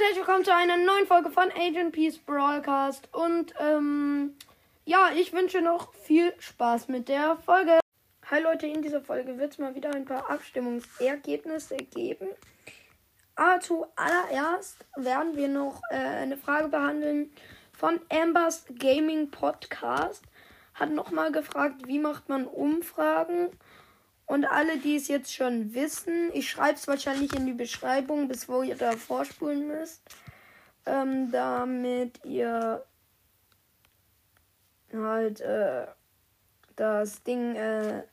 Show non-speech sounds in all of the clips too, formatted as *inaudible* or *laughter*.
Und herzlich willkommen zu einer neuen Folge von Agent Peace Broadcast. Und ähm, ja, ich wünsche noch viel Spaß mit der Folge. Hi Leute, in dieser Folge wird es mal wieder ein paar Abstimmungsergebnisse geben. Aber zuallererst werden wir noch äh, eine Frage behandeln von Ambers Gaming Podcast. Hat nochmal gefragt, wie macht man Umfragen? Und alle, die es jetzt schon wissen, ich schreibe es wahrscheinlich in die Beschreibung, bis wo ihr da vorspulen müsst, ähm, damit ihr halt äh, das Ding, äh,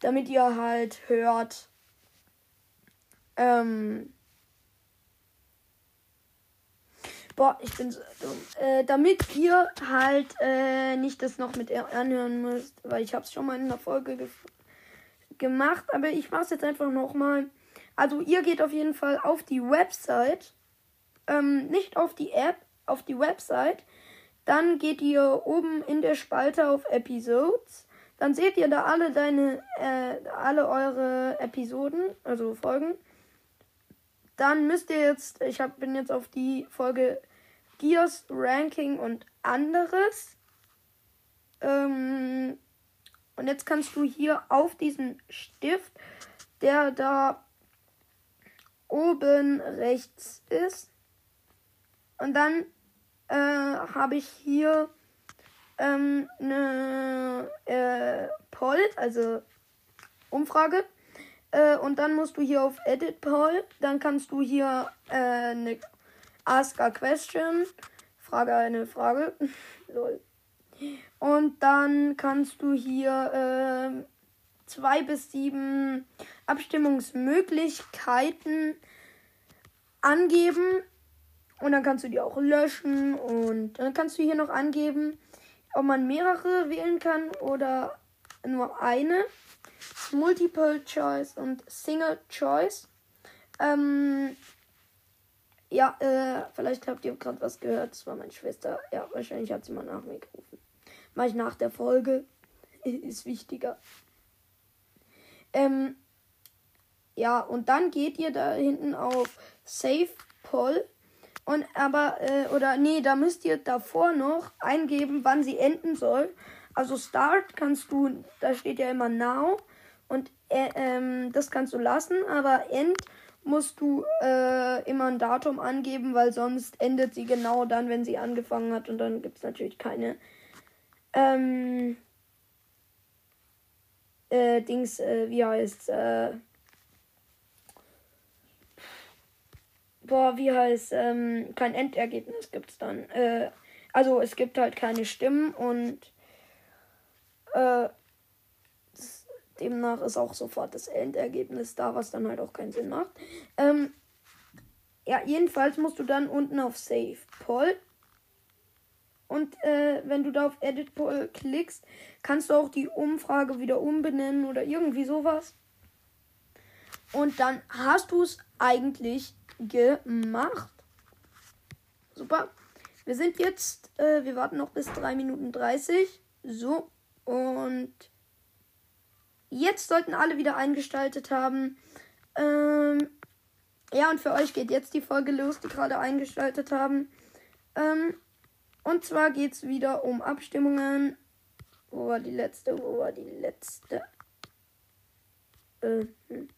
damit ihr halt hört, ähm, Boah, ich bin so dumm. Äh, damit ihr halt äh, nicht das noch mit anhören müsst, weil ich habe es schon mal in der Folge gefunden gemacht, aber ich mache es jetzt einfach nochmal. Also ihr geht auf jeden Fall auf die Website, ähm, nicht auf die App, auf die Website. Dann geht ihr oben in der Spalte auf Episodes. Dann seht ihr da alle deine, äh, alle eure Episoden, also Folgen. Dann müsst ihr jetzt, ich hab, bin jetzt auf die Folge Gears Ranking und anderes. Ähm, und jetzt kannst du hier auf diesen Stift, der da oben rechts ist, und dann äh, habe ich hier ähm, eine äh, Poll, also Umfrage. Äh, und dann musst du hier auf Edit Poll. Dann kannst du hier äh, eine Ask a Question. Frage eine Frage. *laughs* Lol. Und dann kannst du hier äh, zwei bis sieben Abstimmungsmöglichkeiten angeben. Und dann kannst du die auch löschen. Und dann kannst du hier noch angeben, ob man mehrere wählen kann oder nur eine. Multiple Choice und Single Choice. Ähm, ja, äh, vielleicht habt ihr gerade was gehört. Das war meine Schwester. Ja, wahrscheinlich hat sie mal nach mir gerufen. Mach ich nach der Folge. *laughs* Ist wichtiger. Ähm, ja, und dann geht ihr da hinten auf Save Poll. Und aber, äh, oder nee, da müsst ihr davor noch eingeben, wann sie enden soll. Also Start kannst du, da steht ja immer Now. Und äh, ähm, das kannst du lassen, aber End musst du äh, immer ein Datum angeben, weil sonst endet sie genau dann, wenn sie angefangen hat. Und dann gibt es natürlich keine ähm, äh, Dings, äh, wie heißt, äh, boah, wie heißt, ähm, kein Endergebnis gibt's dann. Äh, also es gibt halt keine Stimmen und äh, demnach ist auch sofort das Endergebnis da, was dann halt auch keinen Sinn macht. Ähm, ja, jedenfalls musst du dann unten auf Save Poll und äh, wenn du da auf Edit Poll klickst, kannst du auch die Umfrage wieder umbenennen oder irgendwie sowas. Und dann hast du es eigentlich gemacht. Super. Wir sind jetzt, äh, wir warten noch bis 3 Minuten 30. So. Und jetzt sollten alle wieder eingestaltet haben. Ähm, ja, und für euch geht jetzt die Folge los, die gerade eingestaltet haben. Ähm, und zwar geht es wieder um Abstimmungen. Wo war die letzte? Wo war die letzte? Äh, hm.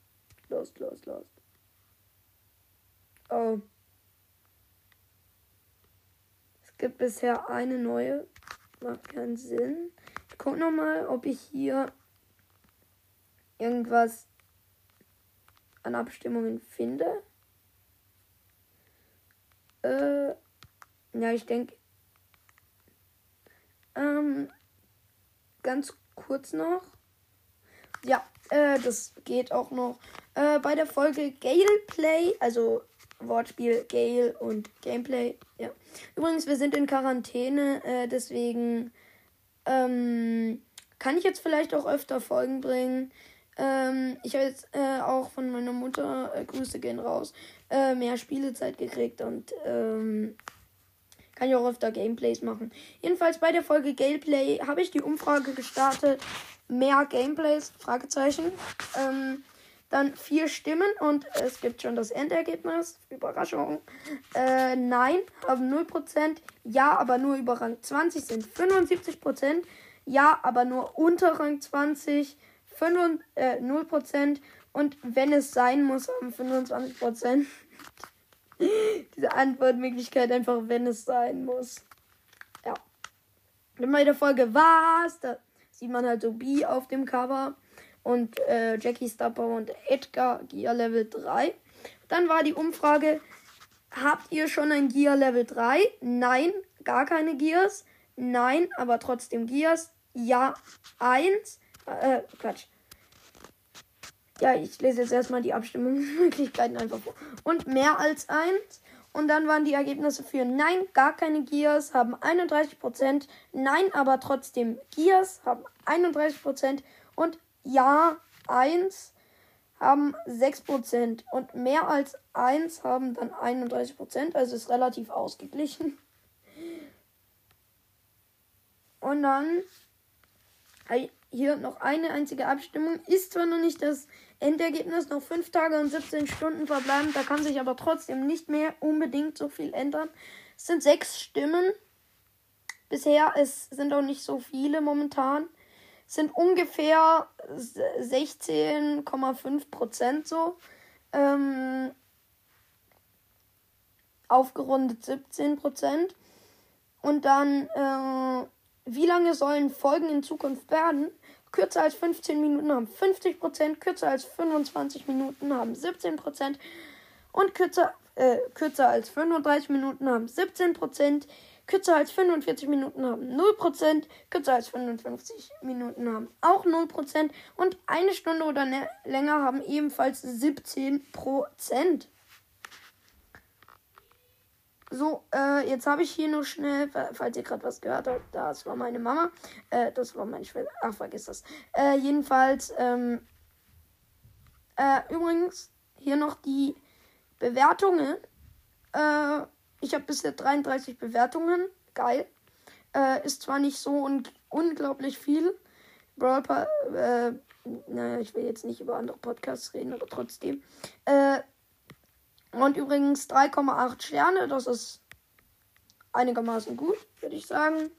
Los, los, los. Oh. Es gibt bisher eine neue. Macht keinen Sinn. Ich guck nochmal, ob ich hier irgendwas an Abstimmungen finde. Äh, ja, ich denke, ähm, ganz kurz noch. Ja, äh, das geht auch noch. Äh, bei der Folge Galeplay, also Wortspiel Gale und Gameplay. Ja. Übrigens, wir sind in Quarantäne, äh, deswegen ähm, kann ich jetzt vielleicht auch öfter Folgen bringen. Ähm, ich habe jetzt äh, auch von meiner Mutter, äh, Grüße gehen raus, äh, mehr Spielezeit gekriegt und ähm, kann ich auch öfter Gameplays machen. Jedenfalls bei der Folge Gameplay habe ich die Umfrage gestartet. Mehr Gameplays? Fragezeichen. Ähm, dann vier Stimmen und es gibt schon das Endergebnis. Überraschung. Äh, nein, haben 0%. Ja, aber nur über Rang 20 sind 75%. Ja, aber nur unter Rang 20 5, äh, 0%. Und wenn es sein muss, haben 25%. *laughs* Diese Antwortmöglichkeit einfach, wenn es sein muss. Ja. Dann bei der Folge was? Da sieht man halt so B auf dem Cover und äh, Jackie Stapper und Edgar Gear Level 3. Dann war die Umfrage, habt ihr schon ein Gear Level 3? Nein, gar keine Gears. Nein, aber trotzdem Gears. Ja, 1. Äh, Quatsch. Ja, ich lese jetzt erstmal die Abstimmungsmöglichkeiten einfach vor. Und mehr als 1. Und dann waren die Ergebnisse für Nein, gar keine Gears, haben 31%. Nein, aber trotzdem Gears, haben 31%. Und ja 1 haben 6% und mehr als 1 haben dann 31%, also ist relativ ausgeglichen. Und dann hier noch eine einzige Abstimmung. Ist zwar noch nicht das Endergebnis, noch 5 Tage und 17 Stunden verbleiben, da kann sich aber trotzdem nicht mehr unbedingt so viel ändern. Es sind 6 Stimmen. Bisher, es sind auch nicht so viele momentan sind ungefähr 16,5 Prozent so. Ähm, aufgerundet 17 Prozent. Und dann, äh, wie lange sollen Folgen in Zukunft werden? Kürzer als 15 Minuten haben 50 Prozent, kürzer als 25 Minuten haben 17 Prozent und kürzer, äh, kürzer als 35 Minuten haben 17 Prozent. Kürzer als 45 Minuten haben 0%, kürzer als 55 Minuten haben auch 0% und eine Stunde oder länger haben ebenfalls 17%. So, äh, jetzt habe ich hier noch schnell, falls ihr gerade was gehört habt, das war meine Mama. Äh, das war meine Schwester. Ach, vergiss das. Äh, jedenfalls, ähm, äh, übrigens, hier noch die Bewertungen. Äh, ich habe bisher 33 Bewertungen. Geil. Äh, ist zwar nicht so un unglaublich viel. Brawl äh, naja, ich will jetzt nicht über andere Podcasts reden, aber trotzdem. Äh, und übrigens 3,8 Sterne. Das ist einigermaßen gut, würde ich sagen.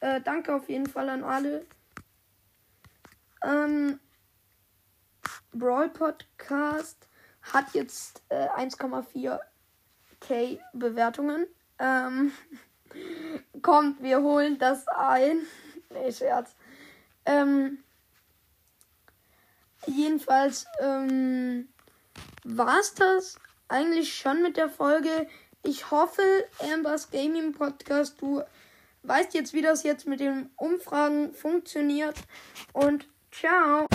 Äh, danke auf jeden Fall an alle. Ähm, Brawl Podcast hat jetzt äh, 1,4 K Bewertungen. Ähm, *laughs* kommt, wir holen das ein. *laughs* nee, Scherz. Ähm, jedenfalls ähm, es das eigentlich schon mit der Folge. Ich hoffe, Ambers Gaming Podcast, du weißt jetzt, wie das jetzt mit den Umfragen funktioniert. Und ciao.